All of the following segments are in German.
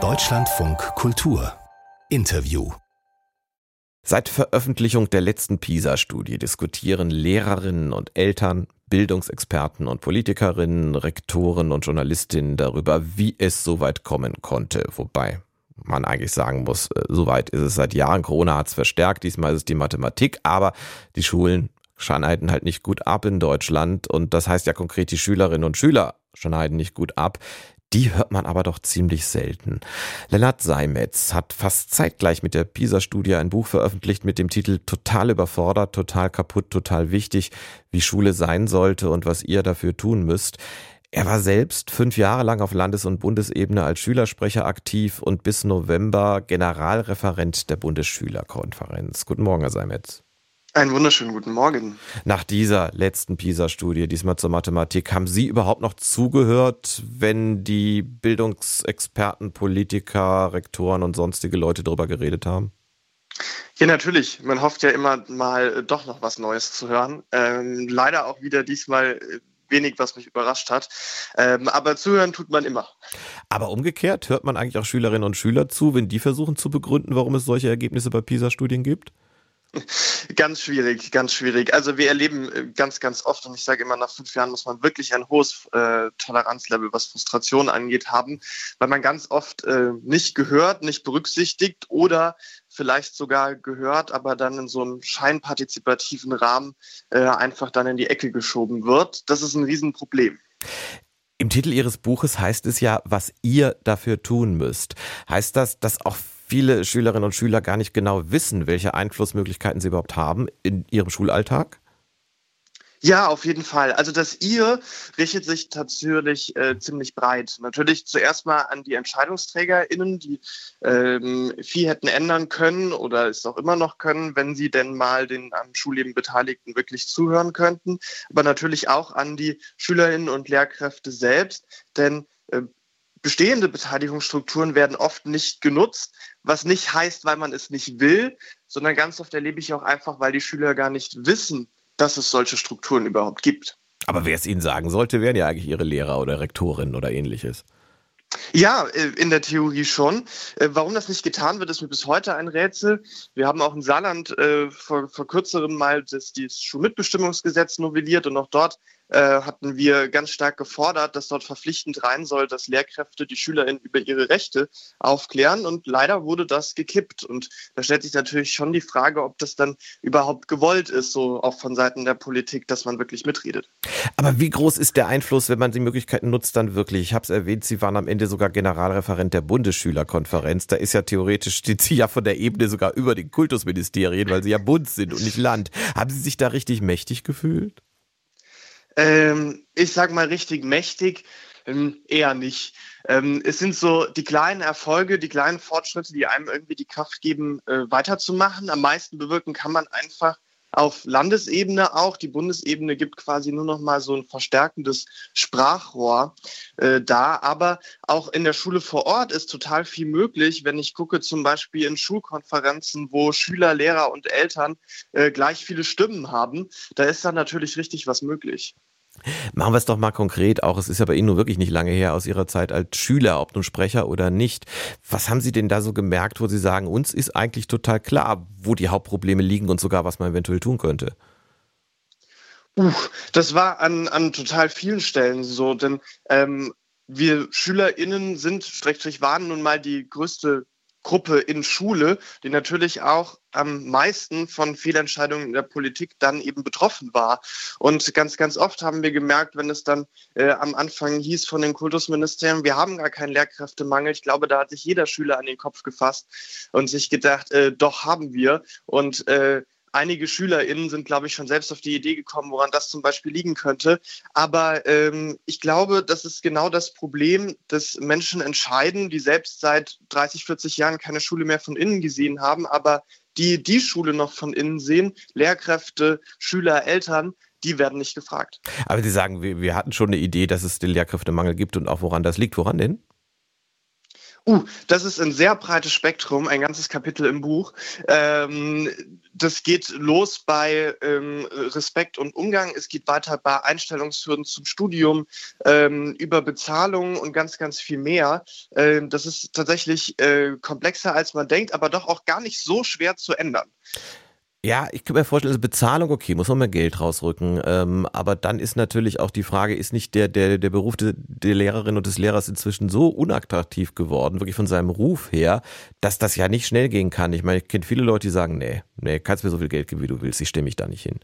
Deutschlandfunk Kultur Interview Seit Veröffentlichung der letzten PISA-Studie diskutieren Lehrerinnen und Eltern, Bildungsexperten und Politikerinnen, Rektoren und Journalistinnen darüber, wie es so weit kommen konnte. Wobei man eigentlich sagen muss, äh, so weit ist es seit Jahren. Corona hat es verstärkt, diesmal ist es die Mathematik, aber die Schulen schneiden halt nicht gut ab in Deutschland und das heißt ja konkret, die Schülerinnen und Schüler schneiden nicht gut ab. Die hört man aber doch ziemlich selten. Lennart Seimetz hat fast zeitgleich mit der PISA-Studie ein Buch veröffentlicht mit dem Titel Total überfordert, total kaputt, total wichtig, wie Schule sein sollte und was ihr dafür tun müsst. Er war selbst fünf Jahre lang auf Landes- und Bundesebene als Schülersprecher aktiv und bis November Generalreferent der Bundesschülerkonferenz. Guten Morgen, Herr Seimetz. Einen wunderschönen guten Morgen. Nach dieser letzten PISA-Studie, diesmal zur Mathematik, haben Sie überhaupt noch zugehört, wenn die Bildungsexperten, Politiker, Rektoren und sonstige Leute darüber geredet haben? Ja, natürlich. Man hofft ja immer mal doch noch was Neues zu hören. Ähm, leider auch wieder diesmal wenig, was mich überrascht hat. Ähm, aber zuhören tut man immer. Aber umgekehrt, hört man eigentlich auch Schülerinnen und Schüler zu, wenn die versuchen zu begründen, warum es solche Ergebnisse bei PISA-Studien gibt? Ganz schwierig, ganz schwierig. Also wir erleben äh, ganz, ganz oft, und ich sage immer, nach fünf Jahren muss man wirklich ein hohes äh, Toleranzlevel, was Frustration angeht, haben, weil man ganz oft äh, nicht gehört, nicht berücksichtigt oder vielleicht sogar gehört, aber dann in so einem scheinpartizipativen Rahmen äh, einfach dann in die Ecke geschoben wird. Das ist ein Riesenproblem. Im Titel Ihres Buches heißt es ja, was ihr dafür tun müsst. Heißt das, dass auch viele Schülerinnen und Schüler gar nicht genau wissen, welche Einflussmöglichkeiten sie überhaupt haben in ihrem Schulalltag? Ja, auf jeden Fall. Also das ihr richtet sich natürlich äh, ziemlich breit. Natürlich zuerst mal an die EntscheidungsträgerInnen, die ähm, viel hätten ändern können oder es auch immer noch können, wenn sie denn mal den am Schulleben Beteiligten wirklich zuhören könnten. Aber natürlich auch an die SchülerInnen und Lehrkräfte selbst, denn äh, bestehende Beteiligungsstrukturen werden oft nicht genutzt, was nicht heißt, weil man es nicht will, sondern ganz oft erlebe ich auch einfach, weil die Schüler gar nicht wissen, dass es solche Strukturen überhaupt gibt. Aber wer es ihnen sagen sollte, wären ja eigentlich ihre Lehrer oder Rektorinnen oder ähnliches. Ja, äh, in der Theorie schon. Äh, warum das nicht getan wird, ist mir bis heute ein Rätsel. Wir haben auch in Saarland äh, vor, vor kürzerem mal das, das Schulmitbestimmungsgesetz novelliert und auch dort hatten wir ganz stark gefordert, dass dort verpflichtend rein soll, dass Lehrkräfte die SchülerInnen über ihre Rechte aufklären. Und leider wurde das gekippt. Und da stellt sich natürlich schon die Frage, ob das dann überhaupt gewollt ist, so auch von Seiten der Politik, dass man wirklich mitredet. Aber wie groß ist der Einfluss, wenn man die Möglichkeiten nutzt, dann wirklich? Ich habe es erwähnt, Sie waren am Ende sogar Generalreferent der Bundesschülerkonferenz. Da ist ja theoretisch, steht Sie ja von der Ebene sogar über den Kultusministerien, weil Sie ja Bund sind und nicht Land. Haben Sie sich da richtig mächtig gefühlt? Ähm, ich sag mal richtig mächtig, ähm, eher nicht. Ähm, es sind so die kleinen Erfolge, die kleinen Fortschritte, die einem irgendwie die Kraft geben, äh, weiterzumachen. Am meisten bewirken kann man einfach auf Landesebene auch. Die Bundesebene gibt quasi nur noch mal so ein verstärkendes Sprachrohr äh, da. Aber auch in der Schule vor Ort ist total viel möglich, wenn ich gucke zum Beispiel in Schulkonferenzen, wo Schüler, Lehrer und Eltern äh, gleich viele Stimmen haben. Da ist dann natürlich richtig was möglich. Machen wir es doch mal konkret auch. Es ist ja bei Ihnen nur wirklich nicht lange her aus Ihrer Zeit als Schüler, ob nun Sprecher oder nicht. Was haben Sie denn da so gemerkt, wo Sie sagen, uns ist eigentlich total klar, wo die Hauptprobleme liegen und sogar, was man eventuell tun könnte? Uh, das war an, an total vielen Stellen so, denn ähm, wir SchülerInnen sind, Schrägstrich waren nun mal die größte Gruppe in Schule, die natürlich auch am meisten von Fehlentscheidungen in der Politik dann eben betroffen war. Und ganz, ganz oft haben wir gemerkt, wenn es dann äh, am Anfang hieß von den Kultusministerien, wir haben gar keinen Lehrkräftemangel. Ich glaube, da hat sich jeder Schüler an den Kopf gefasst und sich gedacht, äh, doch haben wir. Und äh, einige SchülerInnen sind, glaube ich, schon selbst auf die Idee gekommen, woran das zum Beispiel liegen könnte. Aber ähm, ich glaube, das ist genau das Problem, dass Menschen entscheiden, die selbst seit 30, 40 Jahren keine Schule mehr von innen gesehen haben, aber die die Schule noch von innen sehen, Lehrkräfte, Schüler, Eltern, die werden nicht gefragt. Aber Sie sagen, wir, wir hatten schon eine Idee, dass es den Lehrkräftemangel gibt und auch woran das liegt. Woran denn? Uh, das ist ein sehr breites Spektrum, ein ganzes Kapitel im Buch. Ähm, das geht los bei ähm, Respekt und Umgang. Es geht weiter bei Einstellungshürden zum Studium, ähm, über Bezahlung und ganz, ganz viel mehr. Ähm, das ist tatsächlich äh, komplexer, als man denkt, aber doch auch gar nicht so schwer zu ändern. Ja, ich kann mir vorstellen, also Bezahlung, okay, muss man mehr Geld rausrücken. Ähm, aber dann ist natürlich auch die Frage, ist nicht der, der, der Beruf de, der Lehrerin und des Lehrers inzwischen so unattraktiv geworden, wirklich von seinem Ruf her, dass das ja nicht schnell gehen kann. Ich meine, ich kenne viele Leute, die sagen, nee, nee, kannst mir so viel Geld geben, wie du willst, ich stimme mich da nicht hin.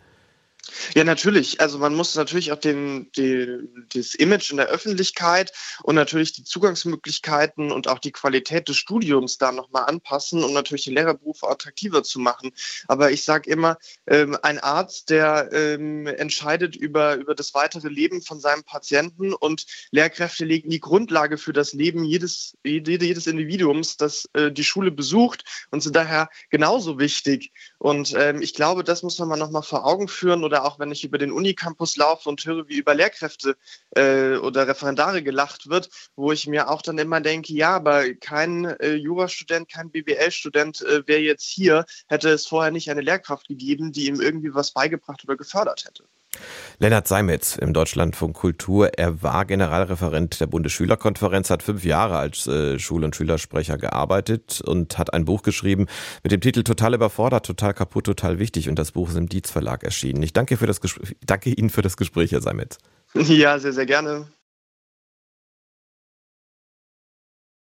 Ja, natürlich. Also man muss natürlich auch den, den, das Image in der Öffentlichkeit und natürlich die Zugangsmöglichkeiten und auch die Qualität des Studiums da nochmal anpassen, um natürlich den Lehrerberuf attraktiver zu machen. Aber ich sage immer, ähm, ein Arzt, der ähm, entscheidet über, über das weitere Leben von seinem Patienten und Lehrkräfte legen die Grundlage für das Leben jedes, jedes Individuums, das äh, die Schule besucht und sind daher genauso wichtig. Und ähm, ich glaube, das muss man mal nochmal vor Augen führen oder auch wenn ich über den Unicampus laufe und höre, wie über Lehrkräfte äh, oder Referendare gelacht wird, wo ich mir auch dann immer denke, ja, aber kein äh, Jurastudent, kein BWL-Student äh, wäre jetzt hier, hätte es vorher nicht eine Lehrkraft gegeben, die ihm irgendwie was beigebracht oder gefördert hätte. Lennart Seimetz im Deutschlandfunk Kultur. Er war Generalreferent der Bundesschülerkonferenz, hat fünf Jahre als äh, Schul- und Schülersprecher gearbeitet und hat ein Buch geschrieben mit dem Titel Total überfordert, total kaputt, total wichtig. Und das Buch ist im Dietz Verlag erschienen. Ich danke, für das danke Ihnen für das Gespräch, Herr Seimetz. Ja, sehr, sehr gerne.